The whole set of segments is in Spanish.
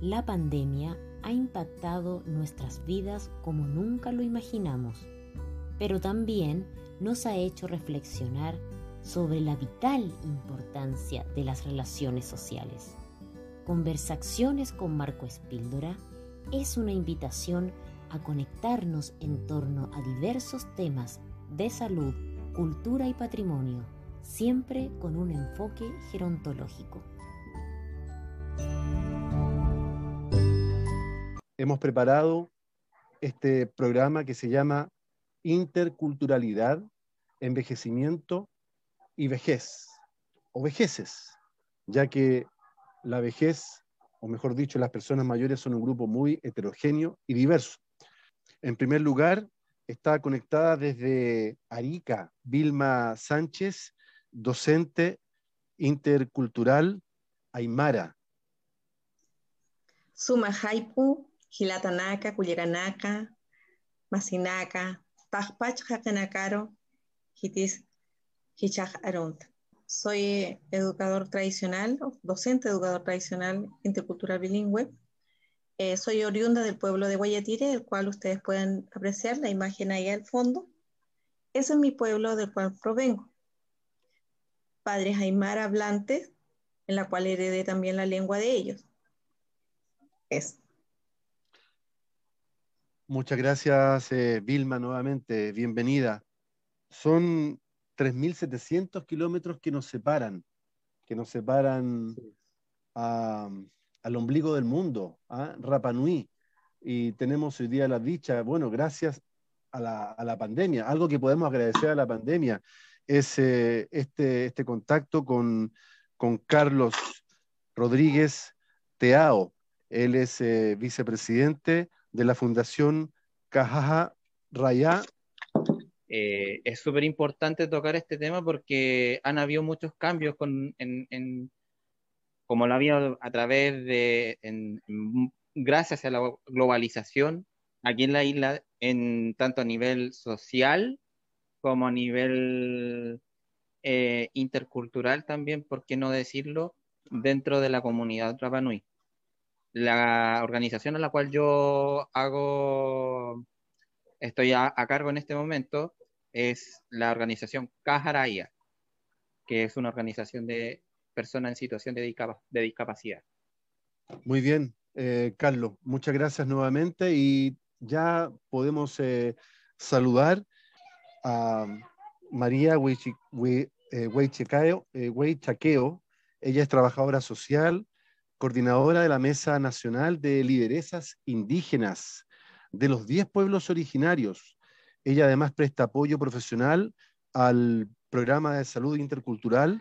la pandemia ha impactado nuestras vidas como nunca lo imaginamos, pero también nos ha hecho reflexionar sobre la vital importancia de las relaciones sociales. Conversaciones con Marco Espíldora es una invitación a conectarnos en torno a diversos temas de salud, cultura y patrimonio, siempre con un enfoque gerontológico. Hemos preparado este programa que se llama Interculturalidad, Envejecimiento y Vejez, o vejeces, ya que la vejez, o mejor dicho, las personas mayores son un grupo muy heterogéneo y diverso. En primer lugar, está conectada desde Arica, Vilma Sánchez, docente intercultural Aymara. Suma Gilatanaka, Cuyeranaka, Masinaka, Tajpach Hakanakaro, Hitis Hichach Aront. Soy educador tradicional, docente educador tradicional intercultural bilingüe eh, soy oriunda del pueblo de Guayatire, el cual ustedes pueden apreciar la imagen ahí al fondo. Ese es mi pueblo del cual provengo. Padres Aymar hablantes, en la cual heredé también la lengua de ellos. Es. Muchas gracias, eh, Vilma, nuevamente. Bienvenida. Son 3.700 kilómetros que nos separan, que nos separan a al ombligo del mundo, ¿ah? Rapa Nui. Y tenemos hoy día la dicha, bueno, gracias a la, pandemia, algo que podemos agradecer a la pandemia es eh, este, este contacto con, Carlos Rodríguez Teao. Él es eh, vicepresidente de la Fundación Cajaja Raya. Eh, es súper importante tocar este tema porque han habido muchos cambios en, como lo había a través de, gracias a la globalización, aquí en la isla, en tanto a nivel social como a nivel eh, intercultural también, ¿por qué no decirlo?, dentro de la comunidad Rapanui. La organización a la cual yo hago, estoy a, cargo en este momento, es la organización Cajaraya, que es una organización de personas en situación de, discapacidad. Muy bien, eh, Carlos, muchas gracias nuevamente y ya podemos eh, saludar a María eh, Huaychaqueo. Ella es trabajadora social, coordinadora de la Mesa Nacional de Lideresas Indígenas de los 10 pueblos originarios. Ella además presta apoyo profesional al programa de salud intercultural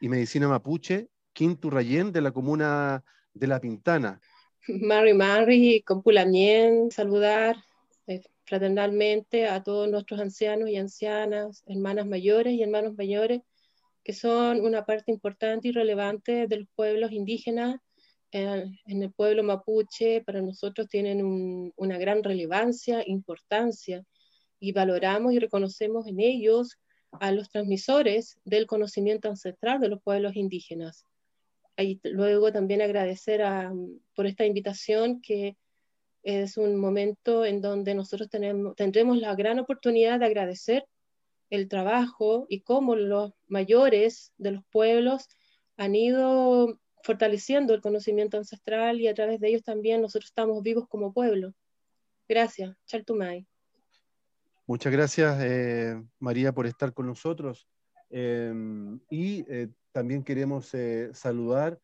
y Medicina Mapuche, Quinto Rayén, de la comuna de La Pintana. Mari Mari, Compulamien, saludar eh, fraternalmente a todos nuestros ancianos y ancianas, hermanas mayores y hermanos mayores, que son una parte importante y relevante de los pueblos indígenas. En el pueblo mapuche, para nosotros tienen una gran relevancia, importancia, y valoramos y reconocemos en ellos a los transmisores del conocimiento ancestral de los pueblos indígenas. Y luego también agradecer por esta invitación que es un momento en donde nosotros tenemos, tendremos la gran oportunidad de agradecer el trabajo y cómo los mayores de los pueblos han ido fortaleciendo el conocimiento ancestral y a través de ellos también nosotros estamos vivos como pueblo. Gracias. Chaltumay. Muchas gracias, eh, María, por estar con nosotros. Em, y eh, también queremos eh, saludar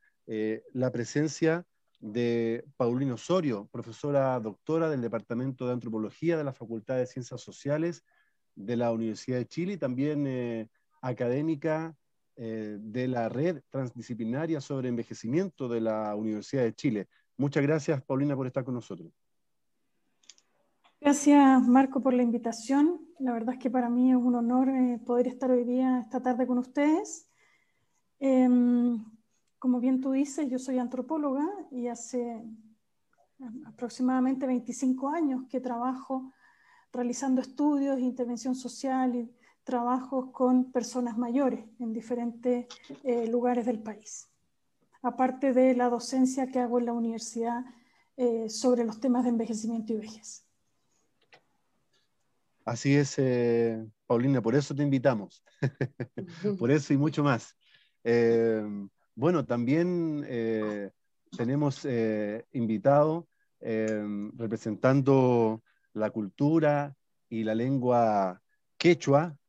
la presencia de Paulino Osorio, profesora doctora del Departamento de Antropología de la Facultad de Ciencias Sociales de la Universidad de Chile y también académica de la Red Transdisciplinaria sobre Envejecimiento de la Universidad de Chile. Muchas gracias, Paulina, por estar con nosotros. Gracias, Marco, por la invitación. La verdad es que para mí es un honor eh, poder estar hoy día, esta tarde con ustedes. Em, como bien tú dices, yo soy antropóloga y hace aproximadamente 25 años que trabajo realizando estudios, intervención social y trabajos con personas mayores en diferentes eh, lugares del país. aparte de la docencia que hago en la universidad eh, sobre los temas de envejecimiento y vejez. Así es, eh, Paulina, por eso te invitamos, por eso y mucho más. Bueno, también tenemos invitado representando la cultura y la lengua quechua,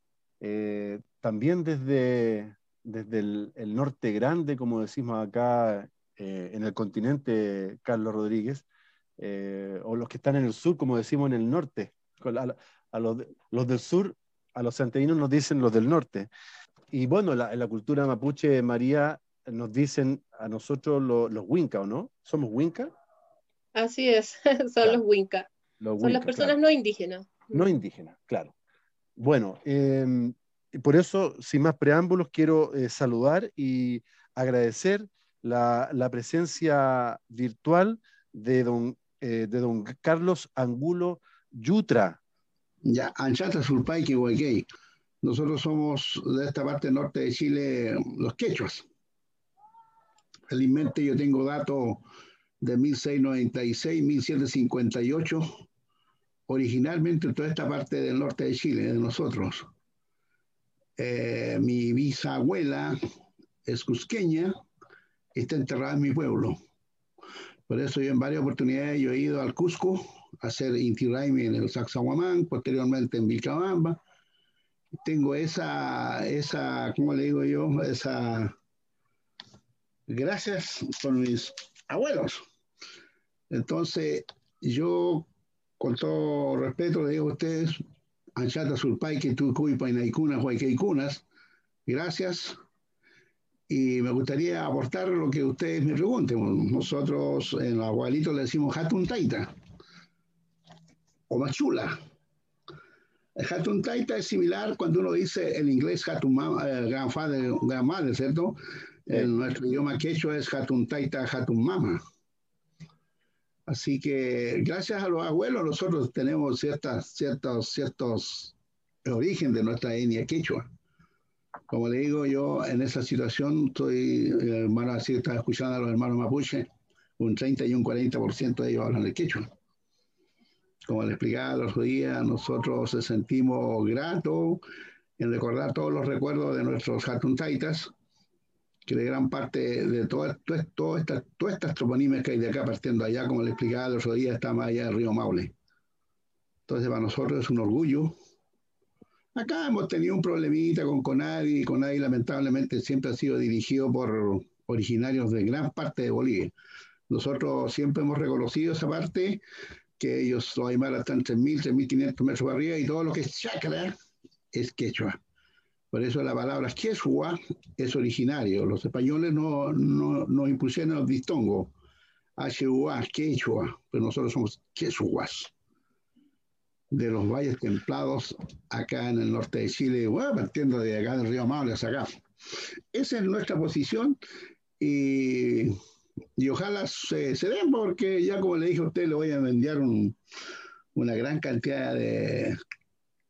también desde, desde el, norte grande, como decimos acá eh, en el continente, Carlos Rodríguez, eh, o los que están en el sur, como decimos en el norte. A, los, del sur, a los santiaguinos nos dicen los del norte. Y bueno, en la cultura mapuche, María, nos dicen a nosotros los Winca, ¿o no? ¿Somos Winca? Así es, son los Winca. son las personas no indígenas. No indígenas, claro. Bueno, eh, por eso, sin más preámbulos, quiero eh, saludar y agradecer la, presencia virtual de don, eh, de don Carlos Angulo Yutra. Ya, Anchata Surpay, Nosotros somos de esta parte norte de Chile, los quechuas. Felizmente yo tengo datos de 1696, 1758, originalmente toda esta parte del norte de Chile, de nosotros. Eh, mi bisabuela es cusqueña, está enterrada en mi pueblo. Por eso yo en varias oportunidades yo he ido al Cusco a hacer Inti en el Sacsayhuamán, posteriormente en Vilcabamba. Tengo esa, esa, ¿cómo le digo yo? Esa, gracias por mis abuelos. Entonces, yo, con todo respeto, le digo a ustedes, Anchata Surpaique, Tucuy, Painaikunas, Huayqueicunas. Gracias. Y me gustaría aportar lo que ustedes me pregunten. Nosotros en los abuelitos le decimos Hatun Taita o Machula. El Hatun Taita es similar cuando uno dice en inglés Hatun eh, Grandfather, Grandmother, ¿cierto? En nuestro idioma quechua es Hatun Taita, Hatun Mama. Así que gracias a los abuelos nosotros tenemos ciertas, ciertos, ciertos origen de nuestra etnia quechua. Como le digo yo, en esa situación estoy, hermano, así estaba escuchando a los hermanos mapuche, un 30 y un 40% de ellos hablan el quechua. Como le explicaba los días, nosotros nos sentimos gratos en recordar todos los recuerdos de nuestros hatuntaitas, que de gran parte de todas todo, estas todas estas que hay de acá partiendo allá, como le explicaba el otro día, está más allá del río Maule. Entonces, para nosotros es un orgullo. Acá hemos tenido un problemita con Conadi, y Conadi lamentablemente siempre ha sido dirigido por originarios de gran parte de Bolivia. Nosotros siempre hemos reconocido esa parte, que ellos, los Aymara, están 3.000, 3.500 metros arriba y todo lo que es chacra es quechua. Por eso la palabra quechua es originario. Los españoles no, no, no impusieron el distongo. H-U-A, quechua, pero nosotros somos quechuas. De los valles templados acá en el norte de Chile, bueno, partiendo de acá del río Maule hasta acá. Esa es nuestra posición y, y ojalá se, se, den porque ya como le dije a usted, le voy a enviar un, una gran cantidad de,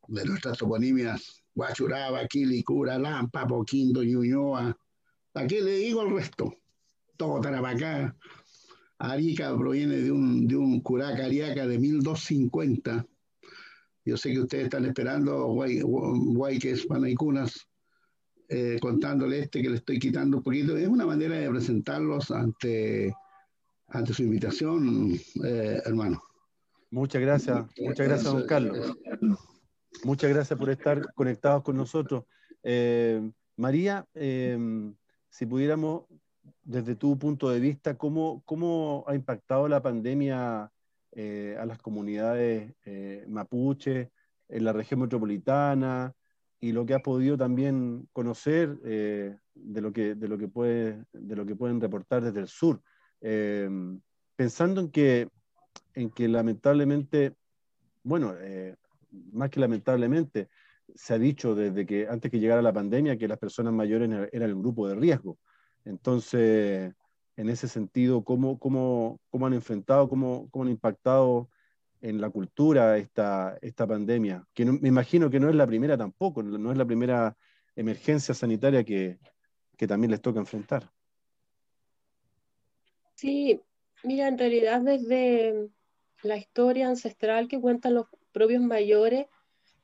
de nuestras toponimias Guachuraba, Quilicura, Lampa, Poquindo, Ñuñoa. ¿A qué le digo el resto? Todo Tarapacá. Arica proviene de un, de un curaca ariaca de 1250. Yo sé que ustedes están esperando, guay, que es Panaicunas, eh, contándole este que le estoy quitando un poquito. Es una manera de presentarlos ante, ante su invitación, eh, hermano. Muchas gracias, muchas gracias, don Carlos. Muchas gracias por estar conectados con nosotros. Eh, María, eh, si pudiéramos, desde tu punto de vista, ¿cómo, cómo ha impactado la pandemia eh, a las comunidades mapuche en la región metropolitana y lo que has podido también conocer de, lo que, de, lo que puede, de lo que pueden reportar desde el sur? pensando en que, en que lamentablemente, bueno, más que lamentablemente, se ha dicho desde que antes que llegara la pandemia que las personas mayores eran el grupo de riesgo. Entonces, en ese sentido, ¿cómo, cómo, cómo han enfrentado, cómo, cómo, han impactado en la cultura esta, esta pandemia? Que me imagino que no es la primera tampoco, no es la primera emergencia sanitaria que, que también les toca enfrentar. Sí, mira, en realidad desde la historia ancestral que cuentan los propios mayores,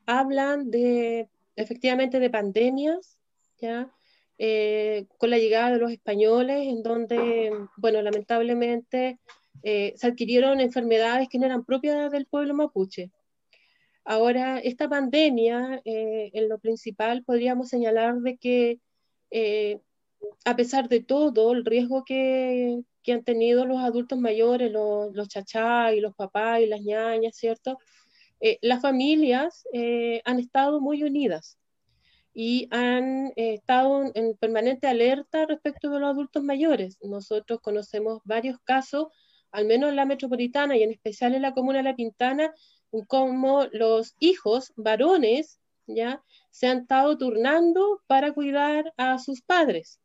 hablan de efectivamente de pandemias, ¿ya? Eh, con la llegada de los españoles, en donde, bueno, lamentablemente eh, se adquirieron enfermedades que no eran propias del pueblo mapuche. Ahora, esta pandemia, eh, en lo principal, podríamos señalar de que, a pesar de todo, el riesgo que, que han tenido los adultos mayores, los, los chachá y los papás y las ñañas, ¿cierto? Las familias han estado muy unidas y han eh, estado en permanente alerta respecto de los adultos mayores. Nosotros conocemos varios casos, al menos en la metropolitana y en especial en la comuna de La Pintana, como los hijos varones ya se han estado turnando para cuidar a sus padres,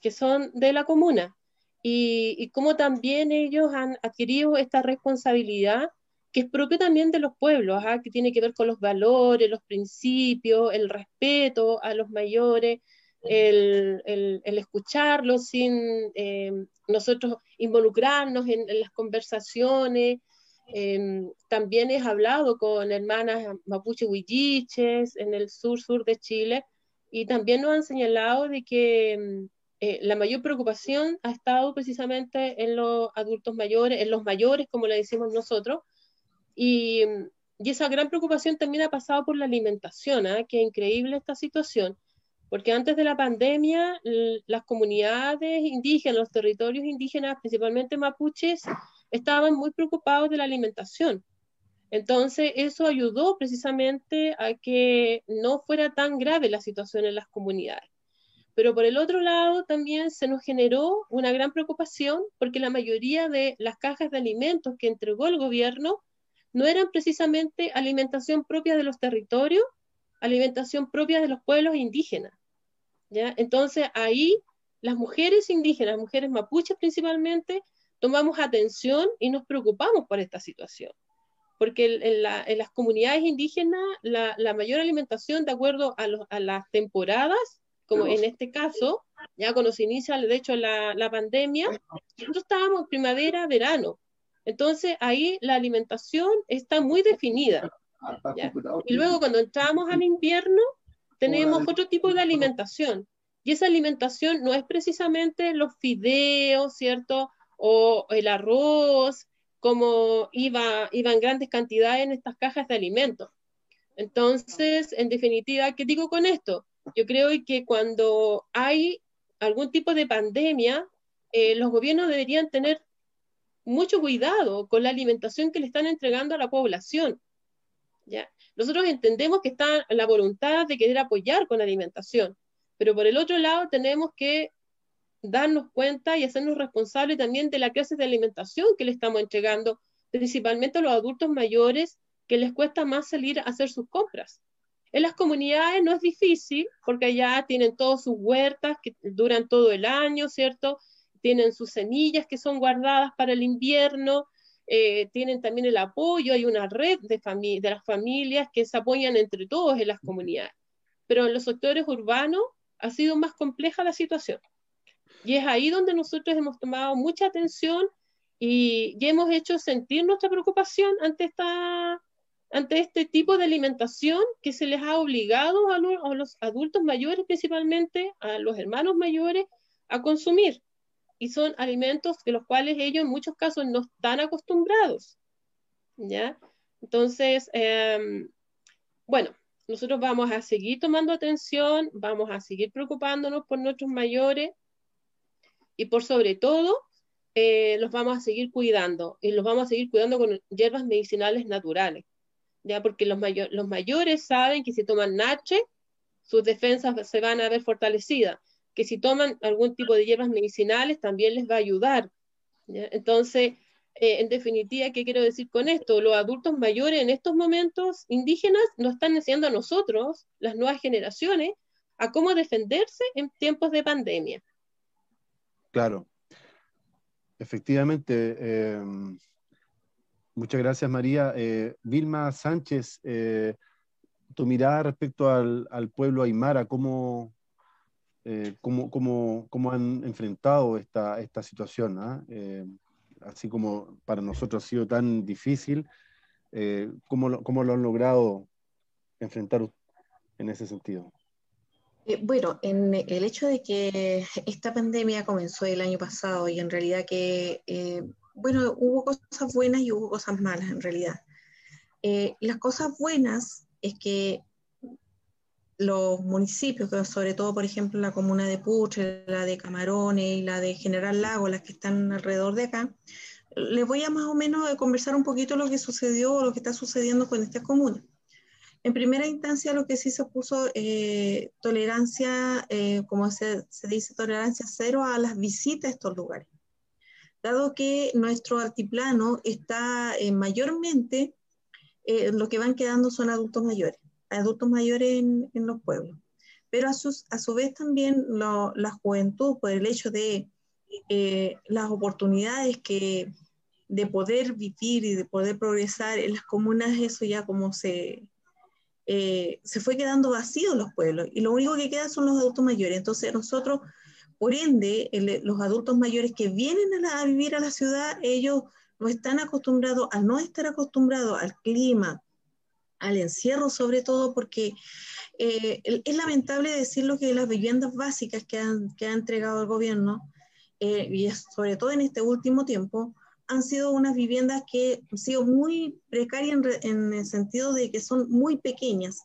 que son de la comuna, y, y cómo también ellos han adquirido esta responsabilidad que es propio también de los pueblos, ¿ah? que tiene que ver con los valores, los principios, el respeto a los mayores, el, escucharlos sin eh, nosotros involucrarnos en, las conversaciones. Em, también he hablado con hermanas mapuche huilliches en el sur-sur de Chile y también nos han señalado de que em, eh, la mayor preocupación ha estado precisamente en los adultos mayores, en los mayores, como le decimos nosotros, y, esa gran preocupación también ha pasado por la alimentación, ¿eh? que es increíble esta situación, porque antes de la pandemia las comunidades indígenas, los territorios indígenas, principalmente mapuches, estaban muy preocupados de la alimentación. Entonces, eso ayudó precisamente a que no fuera tan grave la situación en las comunidades. Pero por el otro lado, también se nos generó una gran preocupación porque la mayoría de las cajas de alimentos que entregó el gobierno no eran precisamente alimentación propia de los territorios, alimentación propia de los pueblos indígenas. ¿ya? Entonces ahí las mujeres indígenas, mujeres mapuches principalmente, tomamos atención y nos preocupamos por esta situación. Porque en, las comunidades indígenas la, mayor alimentación, de acuerdo a, las temporadas, como en este caso, ya cuando se inicia, de hecho, la, la pandemia, nosotros estábamos primavera, verano, entonces ahí la alimentación está muy definida. Y luego cuando entramos al invierno, tenemos otro tipo de alimentación. Y esa alimentación no es precisamente los fideos, ¿cierto? O el arroz, como iba, iban grandes cantidades en estas cajas de alimentos. Entonces, en definitiva, ¿qué digo con esto? Yo creo que cuando hay algún tipo de pandemia, eh, los gobiernos deberían tener mucho cuidado con la alimentación que le están entregando a la población. ¿ya? Nosotros entendemos que está la voluntad de querer apoyar con alimentación, pero por el otro lado tenemos que darnos cuenta y hacernos responsables también de la clase de alimentación que le estamos entregando, principalmente a los adultos mayores que les cuesta más salir a hacer sus compras. En las comunidades no es difícil porque allá tienen todas sus huertas que duran todo el año, ¿cierto? Tienen sus semillas que son guardadas para el invierno, eh, tienen también el apoyo, hay una red de, de las familias que se apoyan entre todos en las comunidades. Pero en los sectores urbanos ha sido más compleja la situación. Y es ahí donde nosotros hemos tomado mucha atención y, hemos hecho sentir nuestra preocupación ante, esta, ante este tipo de alimentación que se les ha obligado a los adultos mayores, principalmente a los hermanos mayores, a consumir y son alimentos de los cuales ellos en muchos casos no están acostumbrados. ¿Ya? Entonces, em, bueno, nosotros vamos a seguir tomando atención, vamos a seguir preocupándonos por nuestros mayores y por sobre todo, eh, los vamos a seguir cuidando y los vamos a seguir cuidando con hierbas medicinales naturales. ¿Ya? Porque los, los mayores saben que si toman nache, sus defensas se van a ver fortalecidas que si toman algún tipo de hierbas medicinales también les va a ayudar. Entonces, eh, en definitiva, ¿qué quiero decir con esto? Los adultos mayores en estos momentos indígenas nos están enseñando a nosotros, las nuevas generaciones, a cómo defenderse en tiempos de pandemia. Claro, efectivamente. Eh, muchas gracias, María. Eh, Vilma Sánchez, tu mirada respecto al, al pueblo aymara, ¿cómo, eh, cómo, cómo, cómo, han enfrentado esta, esta situación. ¿ah? Eh, así como para nosotros ha sido tan difícil, eh, ¿cómo, lo, ¿cómo, lo, han logrado enfrentar en ese sentido? bueno, en el hecho de que esta pandemia comenzó el año pasado y en realidad que, bueno, hubo cosas buenas y hubo cosas malas en realidad. las cosas buenas es que los municipios, sobre todo, por ejemplo, la comuna de Putre, la de Camarones y la de General Lago, las que están alrededor de acá, les voy a más o menos conversar un poquito lo que sucedió o lo que está sucediendo con estas comunas. En primera instancia, lo que sí se puso eh, tolerancia, eh, como se, se, dice, tolerancia cero a las visitas a estos lugares. Dado que nuestro altiplano está eh, mayormente, lo que van quedando son adultos mayores adultos mayores en, los pueblos. Pero a, sus, a su vez también lo, la juventud, por el hecho de eh, las oportunidades que de poder vivir y de poder progresar en las comunas, eso ya como se, eh, se fue quedando vacío los pueblos y lo único que queda son los adultos mayores. Entonces nosotros, por ende, los adultos mayores que vienen a, a, vivir a la ciudad, ellos no están acostumbrados, al no estar acostumbrados al clima, al encierro, sobre todo porque eh, es lamentable decirlo que las viviendas básicas que, han, que ha entregado el gobierno, eh, y sobre todo en este último tiempo, han sido unas viviendas que han sido muy precarias en, el sentido de que son muy pequeñas.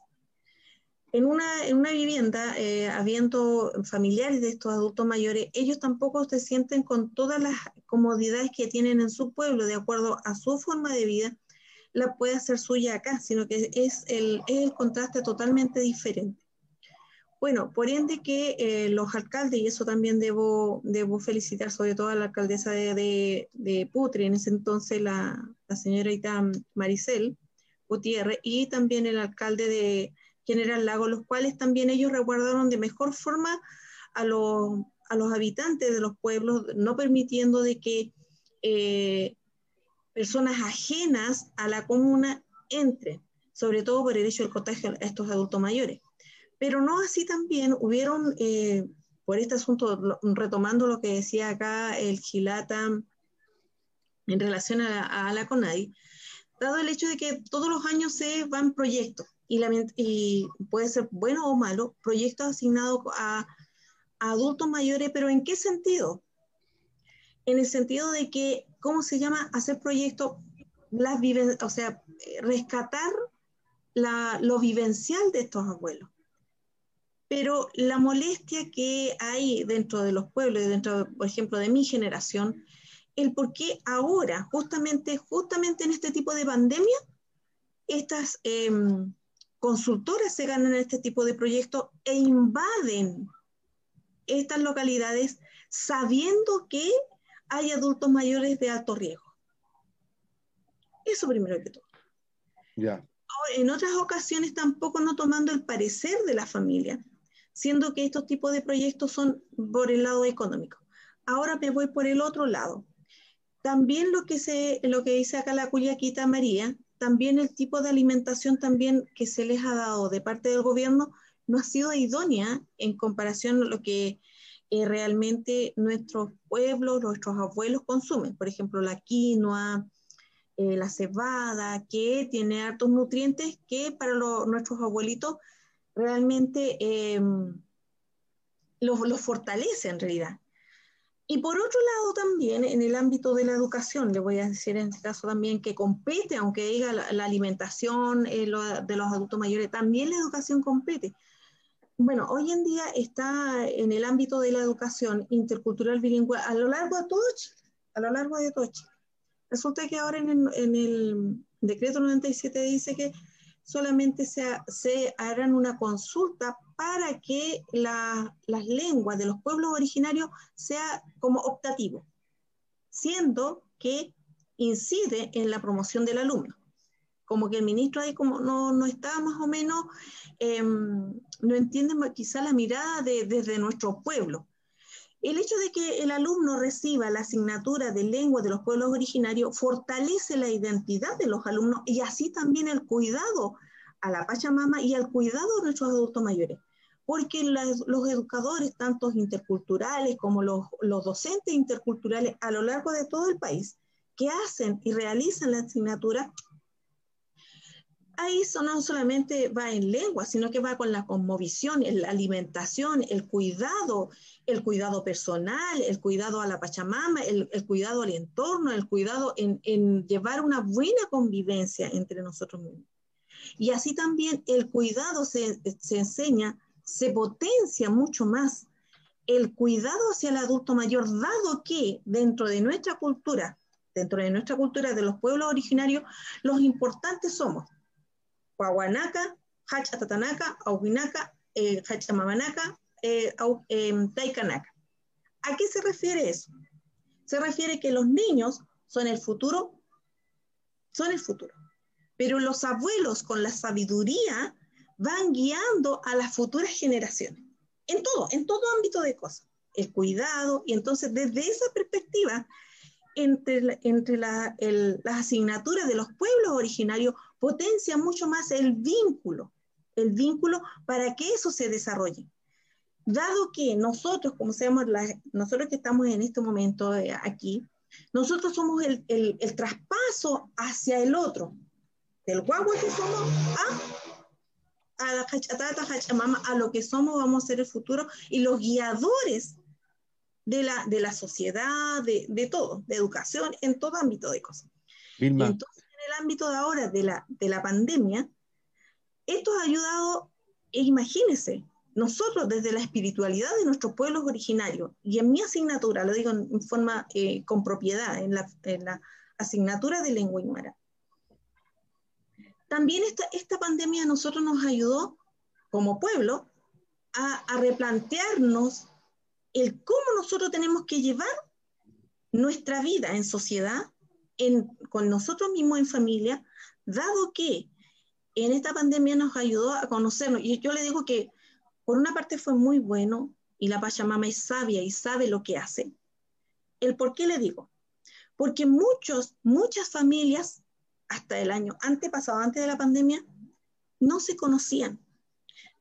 En una, en una vivienda, eh, habiendo familiares de estos adultos mayores, ellos tampoco se sienten con todas las comodidades que tienen en su pueblo, de acuerdo a su forma de vida, la puede hacer suya acá, sino que es el, el contraste totalmente diferente. Bueno, por ende que eh, los alcaldes, y eso también debo, debo felicitar sobre todo a la alcaldesa de, de, de Putre, en ese entonces la, la señorita Maricel Gutiérrez, y también el alcalde de General Lago, los cuales también ellos resguardaron de mejor forma a los, a los habitantes de los pueblos, no permitiendo de que eh, personas ajenas a la comuna entren, sobre todo por el hecho del contagio a estos adultos mayores. Pero no así también hubieron, eh, por este asunto, retomando lo que decía acá el Gilata en relación a la, CONADI, dado el hecho de que todos los años se van proyectos, y, puede ser bueno o malo, proyectos asignados a adultos mayores, pero ¿en qué sentido? En el sentido de que ¿cómo se llama? Hacer proyectos, las o sea, rescatar la, lo vivencial de estos abuelos. Pero la molestia que hay dentro de los pueblos, dentro, por ejemplo, de mi generación, el por qué ahora, justamente, justamente en este tipo de pandemia, estas em, consultoras se ganan este tipo de proyectos e invaden estas localidades sabiendo que hay adultos mayores de alto riesgo. Eso primero que todo. Ya. En otras ocasiones tampoco no tomando el parecer de la familia, siendo que estos tipos de proyectos son por el lado económico. Ahora me voy por el otro lado. También lo que, se, lo que dice acá la Culiaquita María, también el tipo de alimentación también que se les ha dado de parte del gobierno no ha sido idónea en comparación a lo que eh, realmente nuestros pueblos, nuestros abuelos consumen. Por ejemplo, la quinoa, eh, la cebada, que tiene altos nutrientes que para nuestros abuelitos realmente los, los fortalece en realidad. Y por otro lado también, en el ámbito de la educación, le voy a decir en este caso también que compete, aunque diga la, alimentación eh, de los adultos mayores, también la educación compete. Bueno, hoy en día está en el ámbito de la educación intercultural bilingüe a lo largo de todo a lo largo de todo. Resulta que ahora en el, decreto 97 dice que solamente se, se harán una consulta para que las lenguas de los pueblos originarios sea como optativo, siendo que incide en la promoción del alumno como que el ministro ahí como no, no está más o menos, em, no entiende quizá la mirada de, desde nuestro pueblo. El hecho de que el alumno reciba la asignatura de lengua de los pueblos originarios fortalece la identidad de los alumnos y así también el cuidado a la Pachamama y al cuidado de nuestros adultos mayores. porque los educadores, tanto interculturales como los, los docentes interculturales a lo largo de todo el país, que hacen y realizan la asignatura, ahí no solamente va en lengua, sino que va con la conmovisión, la alimentación, el cuidado, el cuidado personal, el cuidado a la Pachamama, el, cuidado al entorno, el cuidado en, en, llevar una buena convivencia entre nosotros mismos. Y así también el cuidado se, se enseña, se potencia mucho más el cuidado hacia el adulto mayor, dado que dentro de nuestra cultura, dentro de nuestra cultura de los pueblos originarios, los importantes somos Huahuanaca, Hachatatanaka, Auhinaka, eh, Hachamamanaka, eh, em, Taikanaka. ¿A qué se refiere eso? Se refiere que los niños son el futuro, son el futuro. Pero los abuelos con la sabiduría van guiando a las futuras generaciones. En todo, en todo ámbito de cosas. El cuidado, y entonces desde esa perspectiva, entre, entre las asignaturas de los pueblos originarios potencia mucho más el vínculo, el vínculo para que eso se desarrolle. Dado que nosotros, como seamos nosotros que estamos en este momento eh, aquí, nosotros somos el, el, el, traspaso hacia el otro, del guagua que somos a, a la cachatata, hachamama, a lo que somos, vamos a ser el futuro, y los guiadores de la, de la sociedad, de, de todo, de educación, en todo ámbito de cosas. Entonces, en el ámbito de ahora de la, de la pandemia, esto ha ayudado, e imagínense, nosotros desde la espiritualidad de nuestros pueblos originarios, y en mi asignatura, lo digo en forma eh, con propiedad, en la, en la, asignatura de lengua aymara, también esta, esta pandemia a nosotros nos ayudó como pueblo a replantearnos el cómo nosotros tenemos que llevar nuestra vida en sociedad, con nosotros mismos en familia, dado que en esta pandemia nos ayudó a conocernos. Y yo le digo que por una parte fue muy bueno y la Pachamama es sabia y sabe lo que hace. ¿El por qué le digo? Porque muchos, muchas familias, hasta el año antepasado, antes de la pandemia, no se conocían.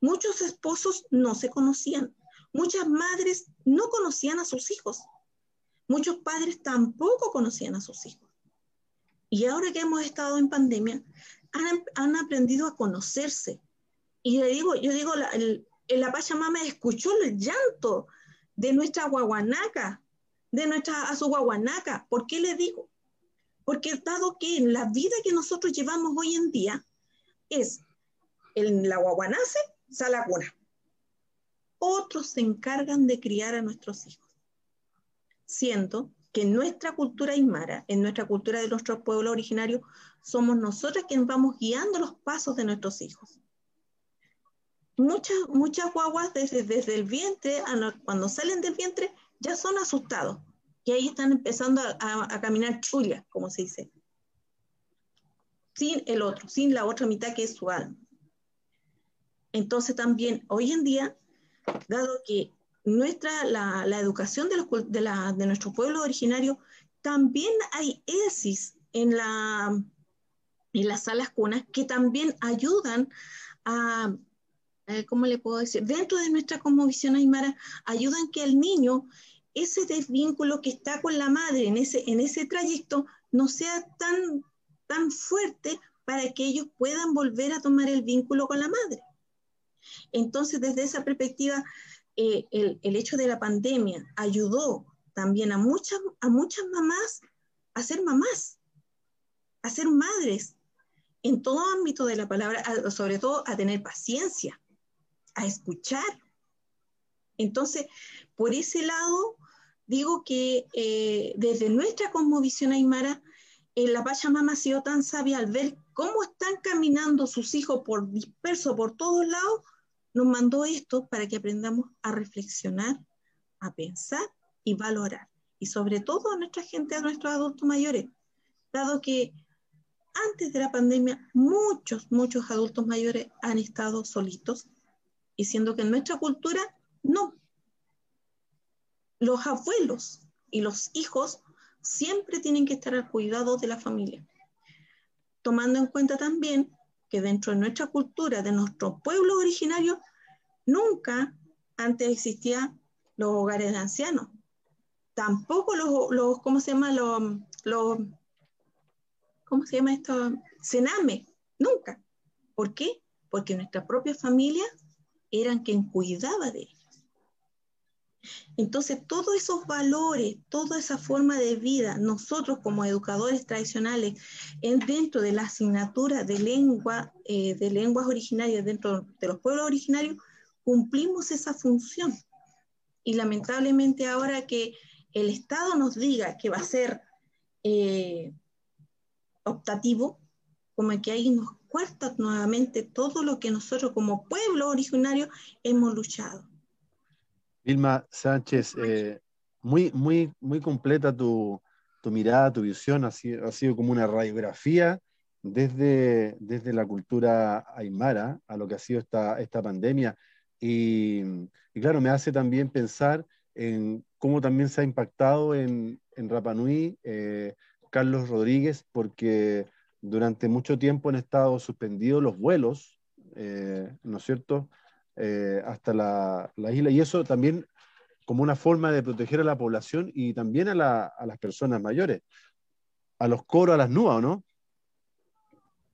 Muchos esposos no se conocían. Muchas madres no conocían a sus hijos. Muchos padres tampoco conocían a sus hijos. Y ahora que hemos estado en pandemia, han, aprendido a conocerse. Y le digo, yo digo, la, el, la Pachamama escuchó el llanto de nuestra guaguanaca, de nuestra guaguanaca. ¿Por qué le digo? Porque dado que la vida que nosotros llevamos hoy en día es en la guaguanace, sale a cuna otros se encargan de criar a nuestros hijos. Siento que en nuestra cultura aymara, en nuestra cultura de nuestro pueblo originario, somos nosotros quienes vamos guiando los pasos de nuestros hijos. Muchas, muchas guaguas desde, desde el vientre, cuando salen del vientre, ya son asustados. Y ahí están empezando a, a caminar chulla, como se dice. Sin el otro, sin la otra mitad que es su alma. Entonces también hoy en día dado que nuestra, la, educación de, los, de, la, de, nuestro pueblo originario, también hay ESIS en, la, en las salas cunas que también ayudan a, eh, ¿cómo le puedo decir? Dentro de nuestra visión aymara, ayudan que el niño, ese desvínculo que está con la madre en ese, en ese trayecto, no sea tan, tan fuerte para que ellos puedan volver a tomar el vínculo con la madre. Entonces, desde esa perspectiva, eh, el, hecho de la pandemia ayudó también a muchas, a muchas mamás a ser mamás, a ser madres, en todo ámbito de la palabra, sobre todo a tener paciencia, a escuchar. Entonces, por ese lado, digo que eh, desde nuestra cosmovisión aymara, eh, la Pachamama ha sido tan sabia al ver cómo están caminando sus hijos por dispersos por todos lados, nos mandó esto para que aprendamos a reflexionar, a pensar y valorar. Y sobre todo a nuestra gente, a nuestros adultos mayores, dado que antes de la pandemia muchos, muchos adultos mayores han estado solitos, y siendo que en nuestra cultura no. Los abuelos y los hijos siempre tienen que estar al cuidado de la familia, tomando en cuenta también que dentro de nuestra cultura, de nuestro pueblo originario, Nunca antes existían los hogares de ancianos. Tampoco los, los ¿cómo se llama? Los, los, ¿cómo se llama esto? Cename. Nunca. ¿Por qué? Porque nuestra propia familia eran quien cuidaba de ellos. Entonces, todos esos valores, toda esa forma de vida, nosotros como educadores tradicionales, en, dentro de la asignatura de lengua, eh, de lenguas originarias, dentro de los pueblos originarios, cumplimos esa función. Y lamentablemente ahora que el Estado nos diga que va a ser eh, optativo, como que ahí nos cuesta nuevamente todo lo que nosotros como pueblo originario hemos luchado. Vilma Sánchez, eh, muy, muy, muy completa tu, mirada, tu visión, ha sido, ha sido, como una radiografía desde, desde la cultura aymara a lo que ha sido esta, esta pandemia. Y, claro, me hace también pensar en cómo también se ha impactado en, en Rapanui eh, Carlos Rodríguez, porque durante mucho tiempo han estado suspendidos los vuelos, eh, ¿no es cierto?, eh, hasta la, isla. Y eso también como una forma de proteger a la población y también a, las personas mayores, a los coros, a las nubes, ¿no?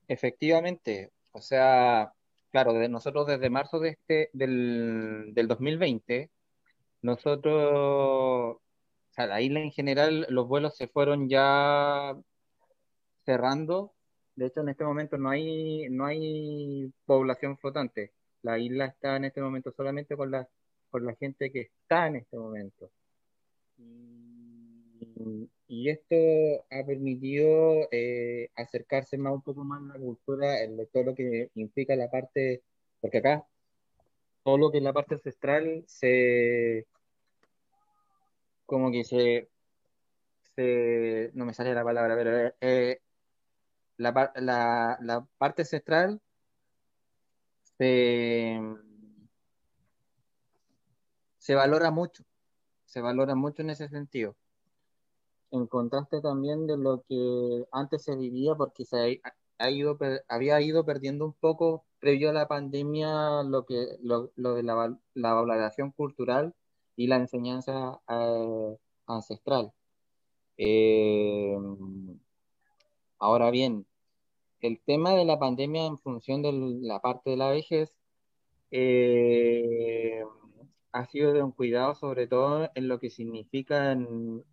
Efectivamente. O sea, claro, nosotros desde marzo de este, del, del 2020, nosotros, o sea, la isla en general, los vuelos se fueron ya cerrando. De hecho, en este momento no hay, no hay población flotante. La isla está en este momento solamente con la, con la gente que está en este momento. Y, esto ha permitido eh, acercarse más un poco más a la cultura, en todo lo que implica la parte, porque acá todo lo que es la parte ancestral se como que se, se no me sale la palabra, pero eh, la, la, la parte ancestral se, valora mucho, se valora mucho en ese sentido. En contraste también de lo que antes se vivía, porque se ha, ido, había ido perdiendo un poco previo a la pandemia lo, que, lo, de la, la, valoración cultural y la enseñanza eh, ancestral. Eh, ahora bien, el tema de la pandemia en función de la parte de la vejez eh, ha sido de un cuidado sobre todo en lo que significa en,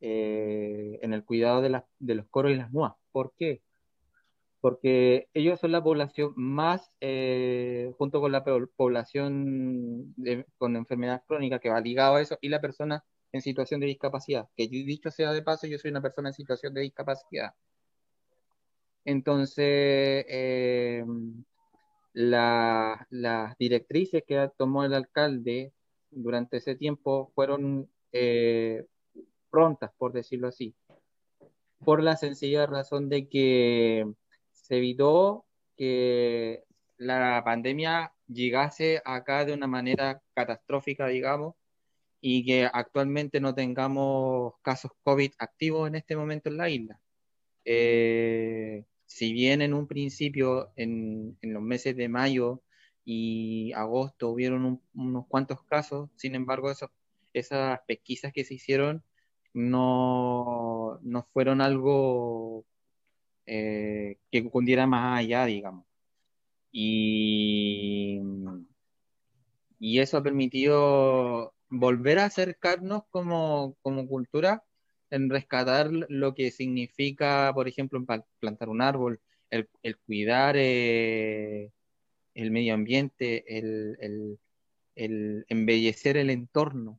eh, el cuidado de, los coros y las muas. ¿Por qué? Porque ellos son la población más, eh, junto con la población con enfermedad crónica que va ligado a eso, y la persona en situación de discapacidad. Que dicho sea de paso, yo soy una persona en situación de discapacidad. Entonces, eh, las directrices que tomó el alcalde durante ese tiempo fueron eh, prontas, por decirlo así, por la sencilla razón de que se evitó que la pandemia llegase acá de una manera catastrófica, digamos, y que actualmente no tengamos casos COVID activos en este momento en la isla. Eh, si bien en un principio, en, los meses de mayo y agosto hubieron unos cuantos casos, sin embargo, esas pesquisas que se hicieron no, fueron algo eh, que cundiera más allá, digamos. Y, y eso ha permitido volver a acercarnos como, como cultura en rescatar lo que significa, por ejemplo, plantar un árbol, el, cuidar eh, el medio ambiente, el, embellecer el entorno.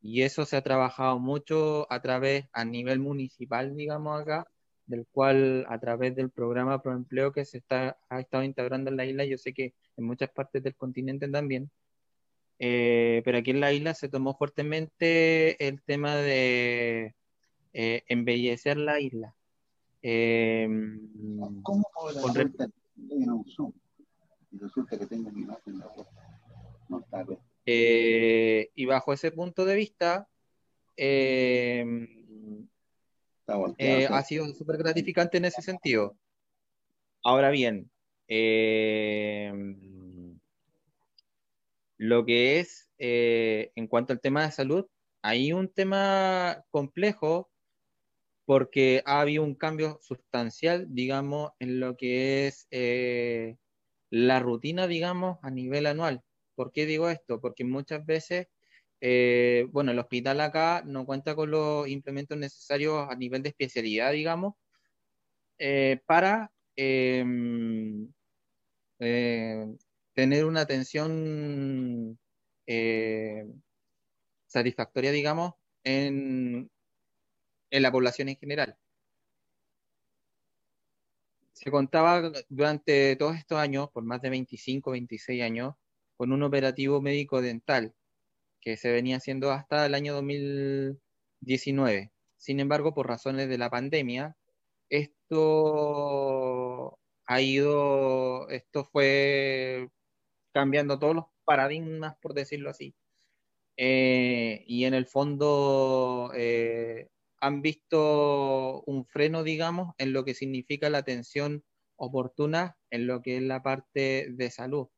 Y eso se ha trabajado mucho a través, a nivel municipal, digamos acá, del cual a través del programa Proempleo que se está, ha estado integrando en la isla, yo sé que en muchas partes del continente también, eh, pero aquí en la isla se tomó fuertemente el tema de eh, embellecer la isla. Eh, ¿Cómo puedo en un Zoom? Y resulta que tengo mi imagen no está eh, y bajo ese punto de vista, eh, eh, ha sido súper gratificante en ese sentido. Ahora bien, Lo que es, eh, en cuanto al tema de salud, hay un tema complejo porque ha habido un cambio sustancial, digamos, en lo que es eh, la rutina, digamos, a nivel anual. ¿Por qué digo esto? Porque muchas veces, eh, bueno, el hospital acá no cuenta con los implementos necesarios a nivel de especialidad, digamos, eh, para em, tener una atención satisfactoria, digamos, en, en la población en general. Se contaba durante todos estos años, por más de 25, 26 años, con un operativo médico dental que se venía haciendo hasta el año 2019. Sin embargo, por razones de la pandemia, esto ha ido, esto fue cambiando todos los paradigmas, por decirlo así. Eh, y en el fondo eh, han visto un freno, digamos, en lo que significa la atención oportuna en lo que es la parte de salud,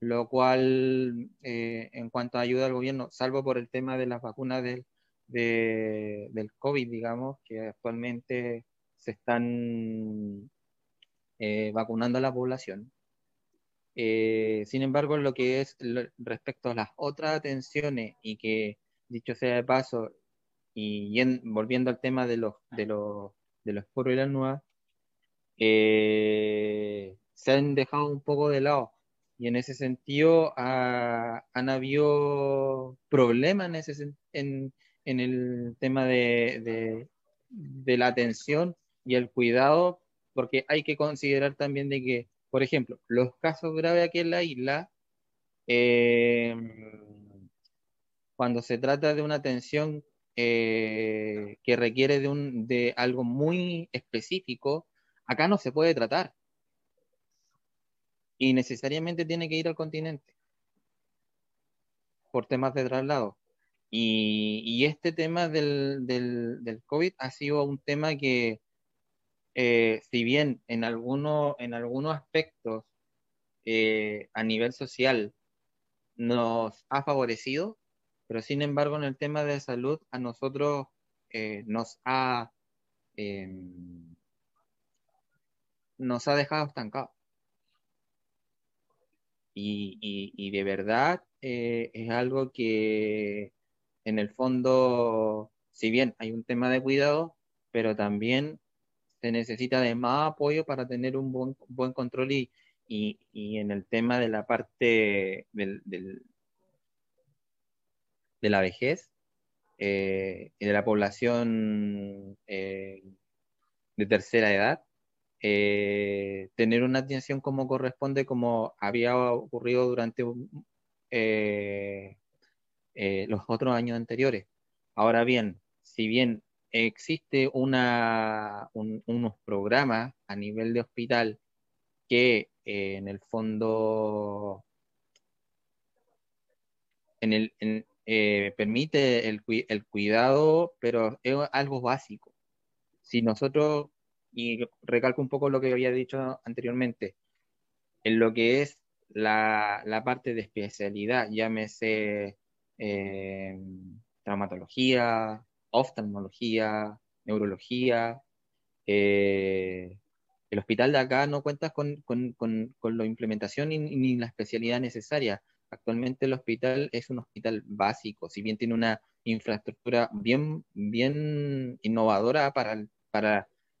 lo cual, eh, en cuanto a ayuda al gobierno, salvo por el tema de las vacunas del, del COVID, digamos, que actualmente se están vacunando a la población, eh, sin embargo, lo que es respecto a las otras atenciones y que, dicho sea de paso, y volviendo al tema de los, de los, de los y las nuevas, eh, se han dejado un poco de lado. Y en ese sentido han habido problemas en, ese, en, en el tema de, de, de la atención y el cuidado, porque hay que considerar también de que por ejemplo, los casos graves aquí en la isla, eh, cuando se trata de una atención eh, que requiere de, un, de algo muy específico, acá no se puede tratar. Y necesariamente tiene que ir al continente por temas de traslado. Y, este tema del, del, COVID ha sido un tema que eh, si bien en, alguno, en algunos aspectos eh, a nivel social nos ha favorecido, pero sin embargo en el tema de salud a nosotros eh, nos ha em, nos ha dejado estancados. Y, de verdad es algo que en el fondo, si bien hay un tema de cuidado, pero también se necesita de más apoyo para tener un buen, buen control y, y, en el tema de la parte del, de la vejez eh, y de la población eh, de tercera edad, eh, tener una atención como corresponde, como había ocurrido durante los otros años anteriores. Ahora bien, si bien existe una, unos programas a nivel de hospital que en el fondo en el, eh, permite el, el, cuidado, pero es algo básico. Si nosotros, y recalco un poco lo que había dicho anteriormente, en lo que es la, la parte de especialidad, llámese eh, traumatología, oftalmología, neurología. Eh, el hospital de acá no cuenta con, la implementación ni, la especialidad necesaria. Actualmente el hospital es un hospital básico, si bien tiene una infraestructura bien, bien innovadora para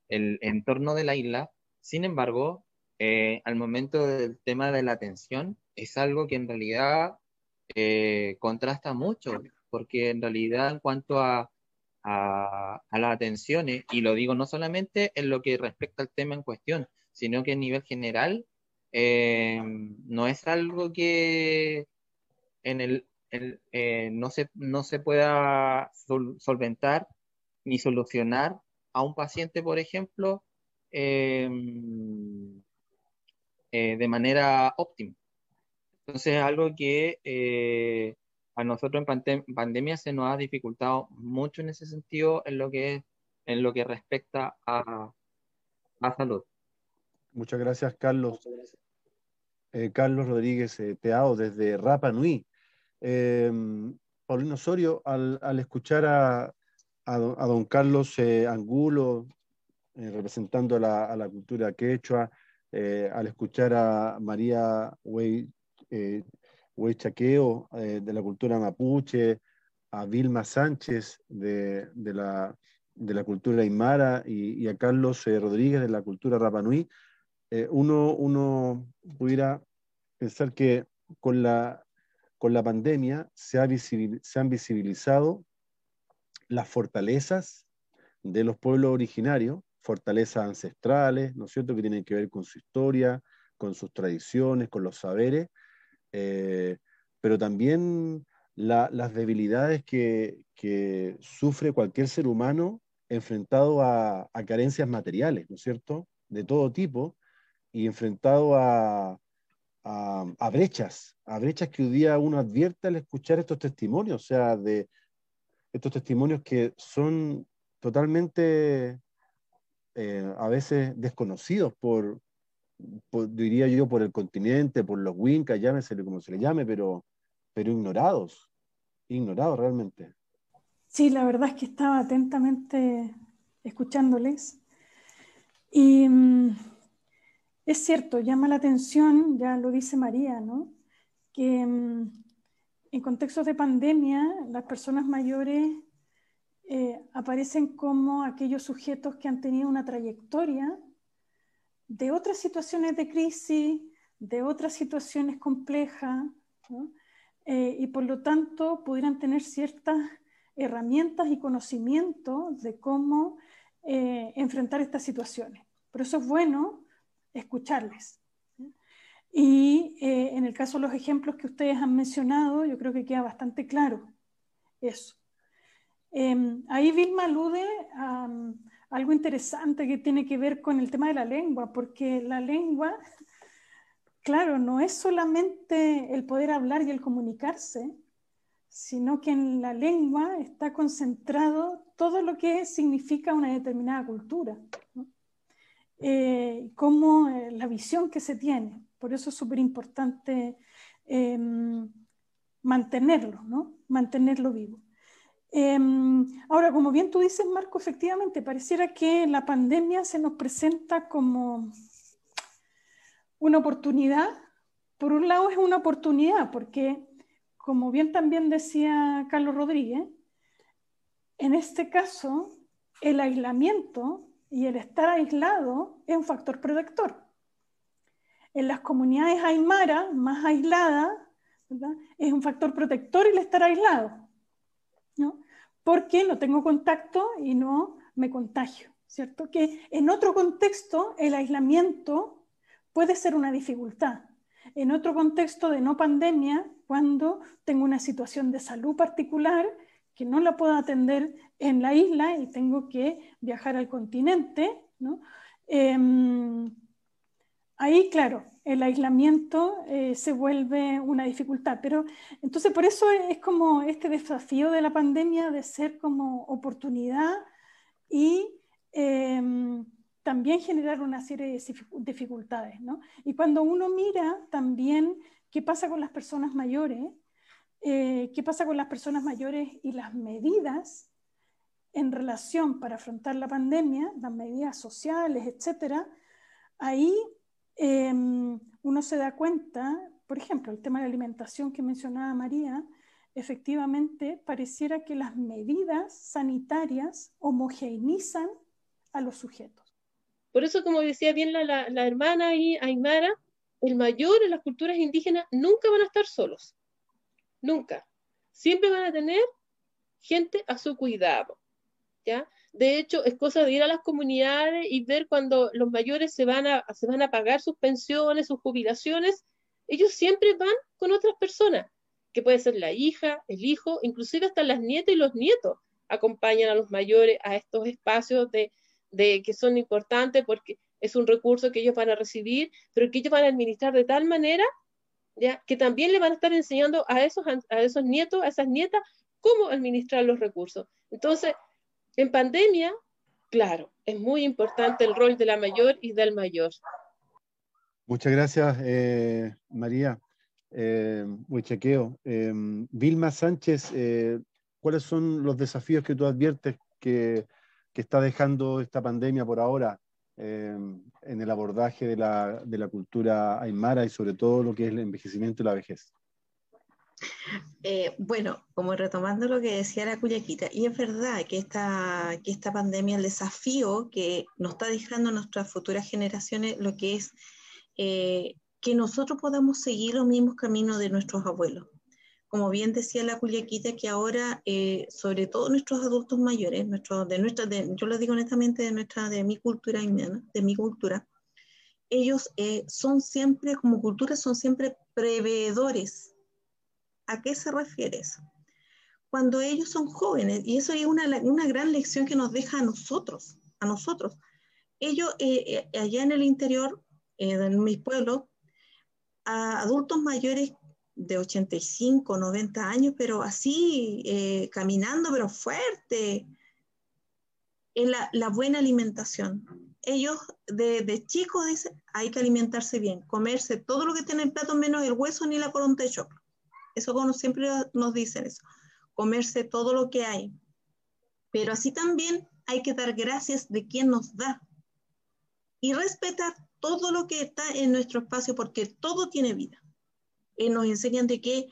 el, entorno de la isla, sin embargo, eh, al momento del tema de la atención, es algo que en realidad eh, contrasta mucho, porque en realidad en cuanto a a, las atenciones, y lo digo no solamente en lo que respecta al tema en cuestión, sino que a nivel general eh, no es algo que en el, eh, no, se, no se pueda solventar ni solucionar a un paciente, por ejemplo, eh, de manera óptima. Entonces, es algo que a nosotros en pandemia se nos ha dificultado mucho en ese sentido en lo que, en lo que respecta a, a salud. Muchas gracias, Carlos. Eh, Carlos Rodríguez eh, Teao desde Rapa Nui. eh, Paulino Osorio, al, escuchar a, don, Carlos eh, Angulo representando a la, cultura quechua, al escuchar a María Huey, Chaqueo de la cultura mapuche, a Vilma Sánchez de, la, cultura aymara y, a Carlos Rodríguez de la cultura rapanui, uno, uno pudiera pensar que con la, con la pandemia se, se han visibilizado las fortalezas de los pueblos originarios, fortalezas ancestrales, ¿no es cierto?, que tienen que ver con su historia, con sus tradiciones, con los saberes, eh, pero también las debilidades que, sufre cualquier ser humano enfrentado a, a, carencias materiales, ¿no es cierto?, de todo tipo, y enfrentado a, a, brechas, a brechas que hoy día uno advierte al escuchar estos testimonios, o sea, de estos testimonios que son totalmente eh, a veces desconocidos por, diría yo, por el continente, por los Wincas, llámesele como se le llame, pero, pero ignorados, ignorados realmente. Sí, la verdad es que estaba atentamente escuchándoles. Y mm, es cierto, llama la atención, ya lo dice María, ¿no? que mm, en contextos de pandemia las personas mayores eh, aparecen como aquellos sujetos que han tenido una trayectoria de otras situaciones de crisis, de otras situaciones complejas, eh, y por lo tanto pudieran tener ciertas herramientas y conocimientos de cómo eh, enfrentar estas situaciones. Por eso es bueno escucharles. Y eh, en el caso de los ejemplos que ustedes han mencionado, yo creo que queda bastante claro eso. Em, ahí Vilma alude a, algo interesante que tiene que ver con el tema de la lengua, porque la lengua, claro, no es solamente el poder hablar y el comunicarse, sino que en la lengua está concentrado todo lo que significa una determinada cultura. Eh, como eh, la visión que se tiene. Por eso es súper importante em, mantenerlo, ¿no? mantenerlo vivo. Em, ahora, como bien tú dices, Marco, efectivamente, pareciera que la pandemia se nos presenta como una oportunidad. Por un lado es una oportunidad, porque, como bien también decía Carlos Rodríguez, en este caso, el aislamiento y el estar aislado es un factor protector. En las comunidades aymara, más aisladas, es un factor protector el estar aislado, ¿no? porque no tengo contacto y no me contagio, ¿cierto? Que en otro contexto el aislamiento puede ser una dificultad. En otro contexto de no pandemia, cuando tengo una situación de salud particular que no la puedo atender en la isla y tengo que viajar al continente, ¿no? Em, ahí, claro, el aislamiento eh, se vuelve una dificultad, pero entonces por eso es como este desafío de la pandemia de ser como oportunidad y em, también generar una serie de dificultades, ¿no? Y cuando uno mira también qué pasa con las personas mayores, eh, qué pasa con las personas mayores y las medidas en relación para afrontar la pandemia, las medidas sociales, etcétera, ahí em, uno se da cuenta, por ejemplo, el tema de la alimentación que mencionaba María, efectivamente pareciera que las medidas sanitarias homogeneizan a los sujetos. Por eso, como decía bien la, hermana Aymara, el mayor en las culturas indígenas nunca van a estar solos nunca. Siempre van a tener gente a su cuidado, ¿ya? De hecho, es cosa de ir a las comunidades y ver cuando los mayores se van a, se van a pagar sus pensiones, sus jubilaciones, ellos siempre van con otras personas, que puede ser la hija, el hijo, inclusive hasta las nietas y los nietos acompañan a los mayores a estos espacios de, de que son importantes porque es un recurso que ellos van a recibir, pero que ellos van a administrar de tal manera que también le van a estar enseñando a esos, a esos nietos, a esas nietas, cómo administrar los recursos. Entonces, en pandemia, claro, es muy importante el rol de la mayor y del mayor. Muchas gracias, eh, María. eh, chequeo. Eh, Vilma Sánchez, eh, ¿cuáles son los desafíos que tú adviertes que, que está dejando esta pandemia por ahora eh, en el abordaje de la, de la, cultura aymara y sobre todo lo que es el envejecimiento y la vejez? Eh, bueno, como retomando lo que decía la Cuyaquita, y es verdad que esta, que esta pandemia, el desafío que nos está dejando nuestras futuras generaciones, lo que es eh, que nosotros podamos seguir los mismos caminos de nuestros abuelos. Como bien decía la Cuyaquita, que ahora, eh, sobre todo nuestros adultos mayores, nuestros, de nuestra, yo lo digo honestamente, de, nuestra, de mi cultura, de mi cultura, ellos son siempre, como cultura, son siempre preveedores ¿A qué se refiere eso? Cuando ellos son jóvenes, y eso es una, una gran lección que nos deja a nosotros, a nosotros. Ellos, eh, eh, allá en el interior, eh, en mis pueblos, a adultos mayores de 85, 90 años, pero así, caminando, pero fuerte, la, la, buena alimentación. Ellos de, de, chicos dicen, hay que alimentarse bien, comerse todo lo que tiene en plato menos el hueso ni la coronta de choclo. Eso como siempre nos dicen eso, comerse todo lo que hay. Pero así también hay que dar gracias de quien nos da y respetar todo lo que está en nuestro espacio porque todo tiene vida. Y nos enseñan de que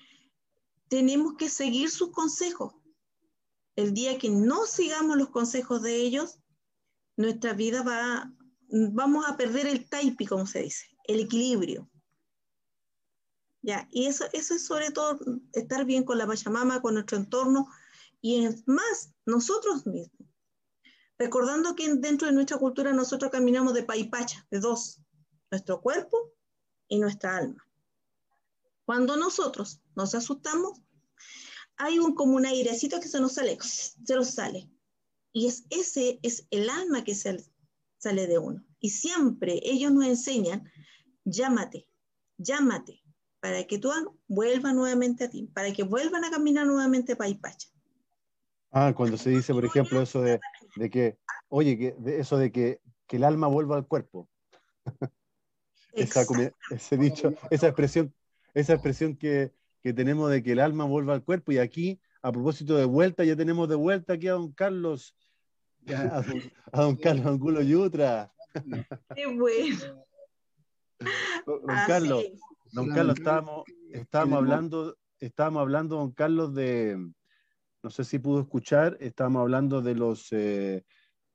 tenemos que seguir sus consejos. El día que no sigamos los consejos de ellos, nuestra vida va, vamos a perder el taipi, como se dice, el equilibrio. ¿ya? Y eso, eso es sobre todo estar bien con la Pachamama, con nuestro entorno y es más, nosotros mismos. Recordando que dentro de nuestra cultura nosotros caminamos de paipacha, de dos, nuestro cuerpo y nuestra alma. Cuando nosotros nos asustamos, hay un, como un airecito que se nos sale, se nos sale. Y es, ese es el alma que se, sale de uno. Y siempre ellos nos enseñan, llámate, llámate, para que tú vuelva nuevamente a ti, para que vuelvan a caminar nuevamente para Ipacha. Ah, cuando se dice, por ejemplo, eso de, que, oye, que, eso de que, que, el alma vuelva al cuerpo. esa, ese dicho, esa expresión, esa expresión que, que, tenemos de que el alma vuelva al cuerpo, y aquí, a propósito de vuelta, ya tenemos de vuelta aquí a don Carlos, a, don, Carlos Angulo Yutra. Qué bueno. Don Carlos, Don Carlos, estábamos, estábamos hablando, estábamos hablando, don Carlos, de, no sé si pudo escuchar, estábamos hablando de los, eh,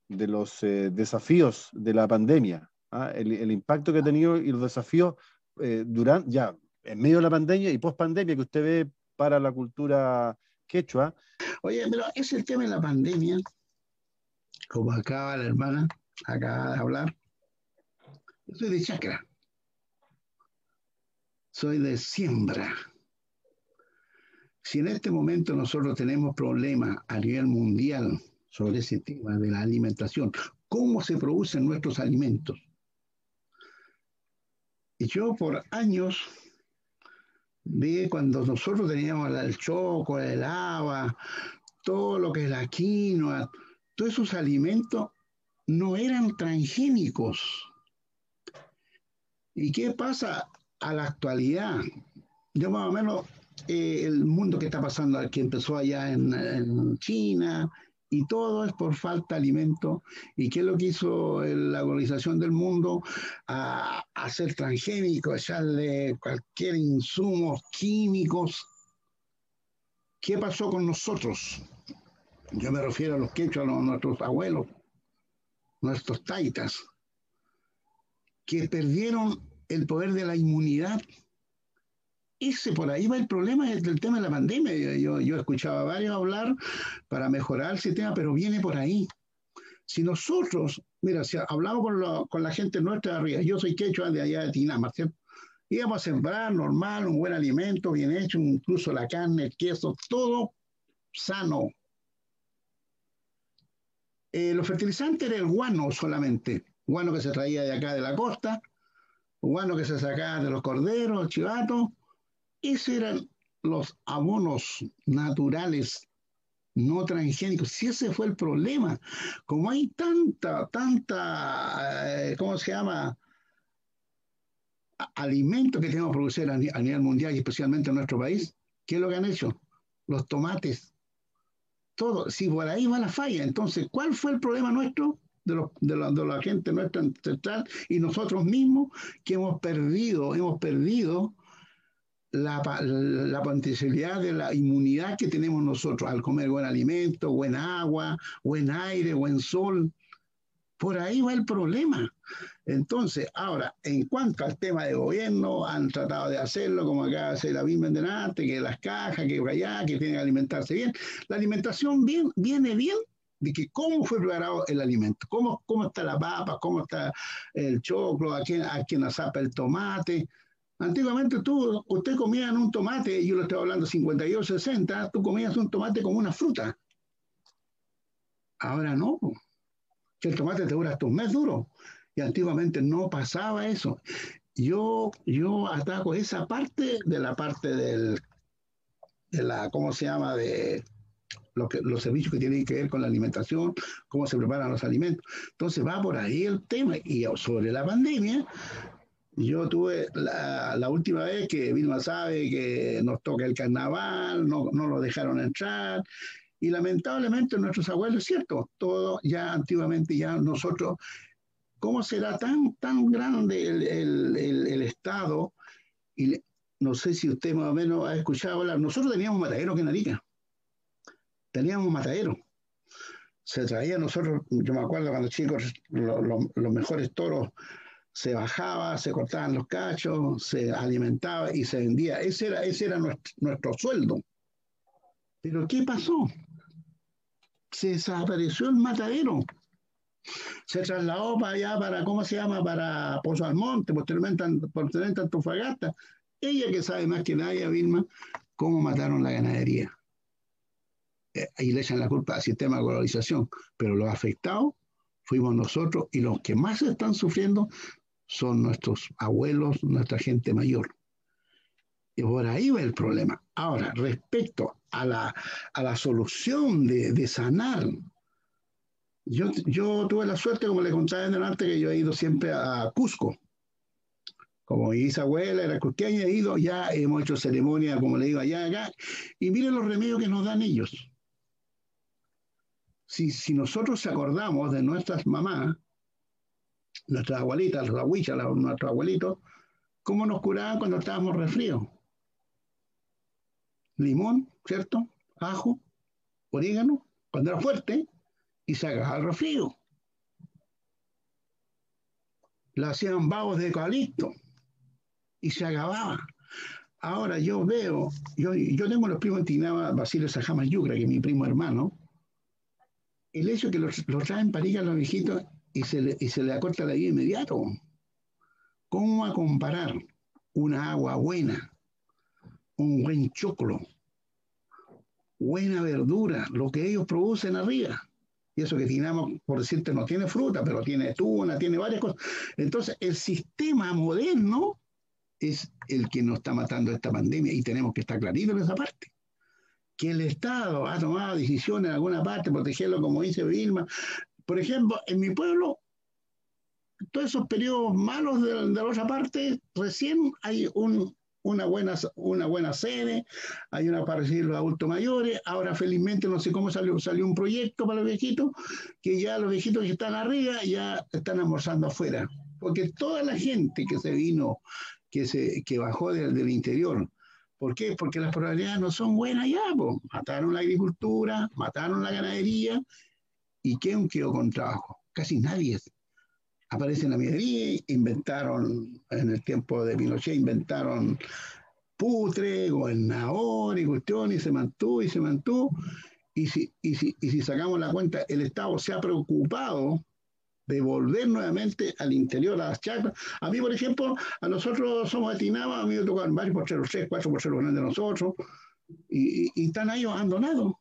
de los eh, desafíos de la pandemia, ¿ah? el, impacto que ha tenido y los desafíos eh, durante, ya, en medio de la pandemia y post pandemia que usted ve para la cultura quechua. Oye, pero es el tema de la pandemia, como acaba la hermana, acaba de hablar, eso es de chakra soy de siembra. Si en este momento nosotros tenemos problemas a nivel mundial sobre ese tema de la alimentación, cómo se producen nuestros alimentos. Y yo por años vi cuando nosotros teníamos el choco, el haba, todo lo que es la quinoa, todos esos alimentos no eran transgénicos. ¿Y qué pasa? a la actualidad, yo más o menos eh, el mundo que está pasando, que empezó allá en, China, y todo es por falta de alimento. ¿Y qué es lo que hizo la organización del mundo? A, hacer transgénico, echarle cualquier insumo químicos. ¿Qué pasó con nosotros? Yo me refiero a los quechos, a nuestros abuelos, nuestros taitas, que perdieron el poder de la inmunidad. Ese por ahí va el problema es el tema de la pandemia. Yo, yo escuchaba a varios hablar para mejorar el sistema, pero viene por ahí. Si nosotros, mira, si hablamos con, la gente nuestra de arriba, yo soy quechua de allá de Tinamar, ¿cierto? Íbamos a sembrar normal, un buen alimento, bien hecho, incluso la carne, el queso, todo sano. Eh, los fertilizantes era el guano solamente, guano que se traía de acá de la costa, bueno que se sacaban de los corderos, chivatos, esos eran los abonos naturales, no transgénicos. Si ese fue el problema, como hay tanta, tanta, eh, ¿cómo se llama? alimentos que tenemos que producir a, nivel mundial y especialmente en nuestro país, ¿qué es lo que han hecho? Los tomates. Todo. Si por ahí va la falla, entonces, ¿cuál fue el problema nuestro? De, de, la, de la gente nuestra ancestral y nosotros mismos que hemos perdido, hemos perdido la, la, potencialidad de la inmunidad que tenemos nosotros al comer buen alimento, buen agua, buen aire, buen sol. Por ahí va el problema. Entonces, ahora, en cuanto al tema de gobierno, han tratado de hacerlo como acá hace la misma delante, que las cajas, que allá, que tienen que alimentarse bien. La alimentación bien, viene bien de que cómo fue preparado el alimento, cómo, cómo está la papa, cómo está el choclo, a quién, a quién asapa el tomate. Antiguamente tú, usted comía un tomate, yo lo estoy hablando 52, 60, tú comías un tomate como una fruta. Ahora no el tomate te dura hasta un mes duro. Y antiguamente no pasaba eso. Yo, yo ataco esa parte de la parte del, de la, ¿cómo se llama? De los servicios que tienen que ver con la alimentación, cómo se preparan los alimentos. Entonces va por ahí el tema. Y sobre la pandemia, yo tuve la, última vez que Vilma sabe que nos toca el carnaval, no, no lo dejaron entrar, y lamentablemente nuestros abuelos, cierto, todo ya antiguamente, ya nosotros, ¿cómo será tan, tan grande el, el, el, Estado? Y no sé si usted más o menos ha escuchado hablar, nosotros teníamos matadero que Narica, teníamos matadero. Se traía nosotros, yo me acuerdo cuando chicos, los mejores toros se bajaba, se cortaban los cachos, se alimentaba y se vendía. Ese era, ese era nuestro, sueldo. Pero ¿qué pasó? se desapareció el matadero. Se trasladó para allá, para, ¿cómo se llama? Para Pozo Almonte, posteriormente, posteriormente Antofagasta. Ella que sabe más que nadie, Vilma, cómo mataron la ganadería. Eh, y le echan la culpa al sistema de globalización. Pero los afectados fuimos nosotros y los que más están sufriendo son nuestros abuelos, nuestra gente mayor. Y por ahí va el problema. Ahora, respecto a la, a la solución de, de sanar, yo, yo, tuve la suerte, como le contaba en delante, que yo he ido siempre a Cusco. Como bisabuela era cusqueña, he ido, ya hemos hecho ceremonia, como le digo, allá, acá, y miren los remedios que nos dan ellos. Si, si nosotros acordamos de nuestras mamás, nuestras abuelitas, los abuilas, nuestros abuelitos, cómo nos curaban cuando estábamos resfríos limón, ¿cierto? Ajo, orégano, cuando era fuerte, y se el resfrío. Le hacían babos de eucalipto y se acababa. Ahora yo veo, yo, yo tengo los primos Tinaba, Basilio Sajama Yucra, que es mi primo hermano. El hecho que los, los traen para ir a los viejitos y se, le, y se le acorta la vida inmediato. ¿Cómo a comparar una agua buena un buen choclo, buena verdura, lo que ellos producen arriba. Y eso que tenemos, por decirte, no tiene fruta, pero tiene tuna, tiene varias cosas. Entonces, el sistema moderno es el que nos está matando esta pandemia y tenemos que estar claritos en esa parte. Que el Estado ha tomado decisiones en alguna parte, protegerlo, como dice Vilma. Por ejemplo, en mi pueblo, todos esos periodos malos de, de la otra parte, recién hay un, una buena, una buena sede, hay una para recibir los adultos mayores, ahora felizmente no sé cómo salió, salió un proyecto para los viejitos, que ya los viejitos que están arriba ya están almorzando afuera, porque toda la gente que se vino, que, se, que bajó del interior, ¿Por qué? Porque las probabilidades no son buenas ya. Mataron la agricultura, mataron la ganadería. ¿Y quién quedó con trabajo? Casi nadie aparece en la minería, inventaron, en el tiempo de Pinochet, inventaron putre, gobernador y cuestión, y se mantuvo y se mantuvo. Y si, y, si, y si sacamos la cuenta, el Estado se ha preocupado de volver nuevamente al interior a las chacras. A mí, por ejemplo, a nosotros somos Tinaba, a mí me tocan varios porcheros, tres, cuatro porcheros grandes de nosotros, y, y están ahí abandonados.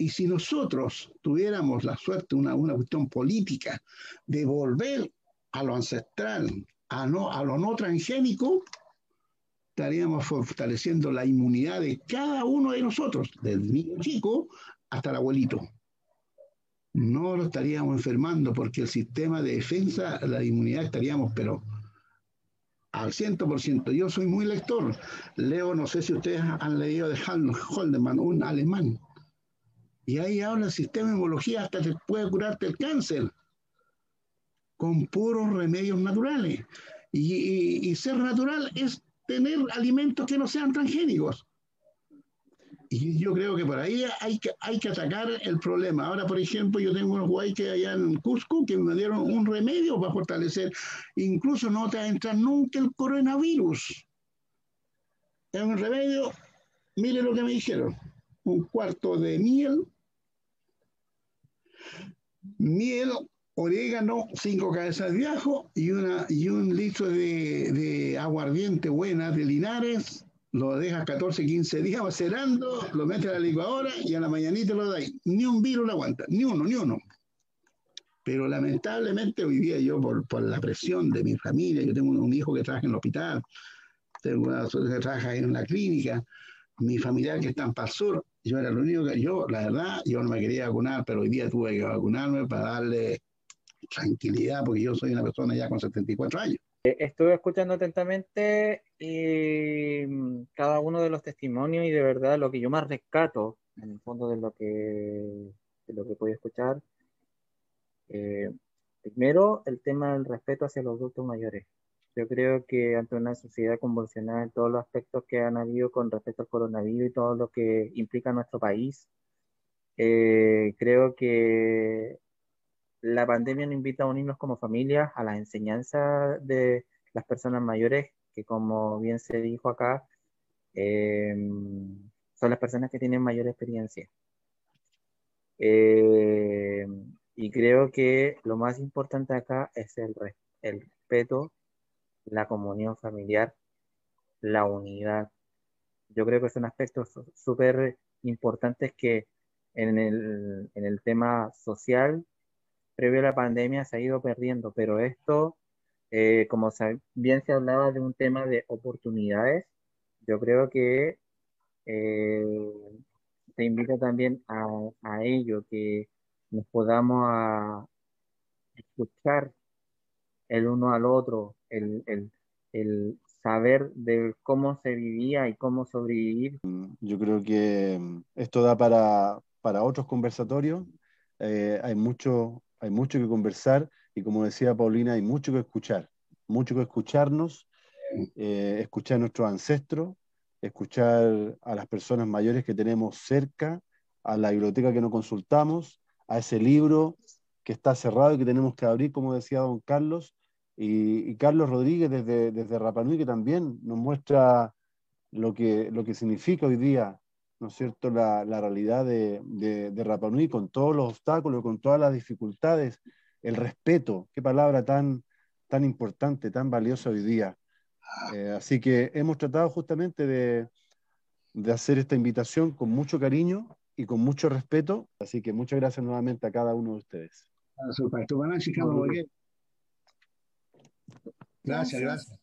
Y si nosotros tuviéramos la suerte, una, una cuestión política, de volver a lo ancestral, a, lo no transgénico, estaríamos fortaleciendo la inmunidad de cada uno de nosotros, del niño chico hasta el abuelito. No lo estaríamos enfermando porque el sistema de defensa, la inmunidad estaríamos, pero al 100%. Yo soy muy lector. Leo, no sé si ustedes han leído de Holdeman, un alemán. Y ahí habla del sistema de inmunología hasta que puede curarte el cáncer con puros remedios naturales. Y, ser natural es tener alimentos que no sean transgénicos. Y yo creo que por ahí hay que, hay que atacar el problema. Ahora, por ejemplo, yo tengo unos que allá en Cusco que me dieron un remedio para fortalecer. Incluso no te va a entrar nunca el coronavirus. Es un remedio, mire lo que me dijeron. Un cuarto de miel, miel orégano, cinco cabezas de ajo y, una, y un litro de, de aguardiente buena de Linares, lo dejas 14, 15 días macerando, lo metes a la licuadora y a la mañanita lo dais. Ni un virus lo aguanta, ni uno, ni uno. Pero lamentablemente hoy día yo, por, por la presión de mi familia, yo tengo un, hijo que trabaja en el hospital, tengo una que trabaja en la clínica, mi familiar que está en Pal Sur, yo era lo único que, yo, la verdad, yo no me quería vacunar, pero hoy día tuve que vacunarme para darle tranquilidad, porque yo soy una persona ya con 74 años. Eh, estuve escuchando atentamente y mm, cada uno de los testimonios y de verdad lo que yo más rescato en el fondo de lo que, de lo que pude escuchar, eh, primero el tema del respeto hacia los adultos mayores. Yo creo que ante una sociedad convulsionada en todos los aspectos que han habido con respecto al coronavirus y todo lo que implica nuestro país, eh, creo que la pandemia nos invita a unirnos como familia a la enseñanza de las personas mayores, que como bien se dijo acá, eh, son las personas que tienen mayor experiencia. Eh, y creo que lo más importante acá es el, el respeto, la comunión familiar, la unidad. Yo creo que son aspectos súper importantes que en el, en el tema social previo a la pandemia se ha ido perdiendo, pero esto, eh, como bien se hablaba de un tema de oportunidades, yo creo que eh, te invito también a, a, ello, que nos podamos a escuchar el uno al otro, el, el, el saber de cómo se vivía y cómo sobrevivir. Yo creo que esto da para, para otros conversatorios. Eh, hay mucho, hay mucho que conversar y como decía Paulina, hay mucho que escuchar, mucho que escucharnos, eh, escuchar a nuestros ancestros, escuchar a las personas mayores que tenemos cerca, a la biblioteca que no consultamos, a ese libro que está cerrado y que tenemos que abrir, como decía don Carlos, y, Carlos Rodríguez desde, desde Rapanui, que también nos muestra lo que, lo que significa hoy día ¿no es cierto?, la, la realidad de, de, de Rapa Nui con todos los obstáculos, con todas las dificultades, el respeto, qué palabra tan, tan importante, tan valiosa hoy día. Eh, así que hemos tratado justamente de, de hacer esta invitación con mucho cariño y con mucho respeto, así que muchas gracias nuevamente a cada uno de ustedes. Gracias, gracias.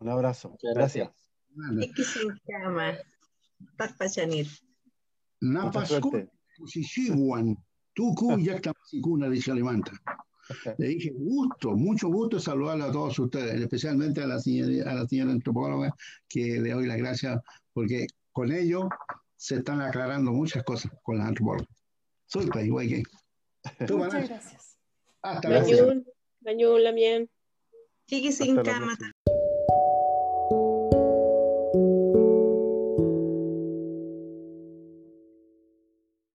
Un abrazo. Gracias. gracias. Takpachanir. Napasku, Kusishiwan, Tuku, Yaktapasikuna, dice Alemanta. Le dije, gusto, mucho gusto saludarle a todos ustedes, especialmente a la señora, a la señora antropóloga, que le doy las gracias porque con ello se están aclarando muchas cosas con las antropólogas. Suelta, igual que. Muchas gracias. Hasta luego. Fique-se em cama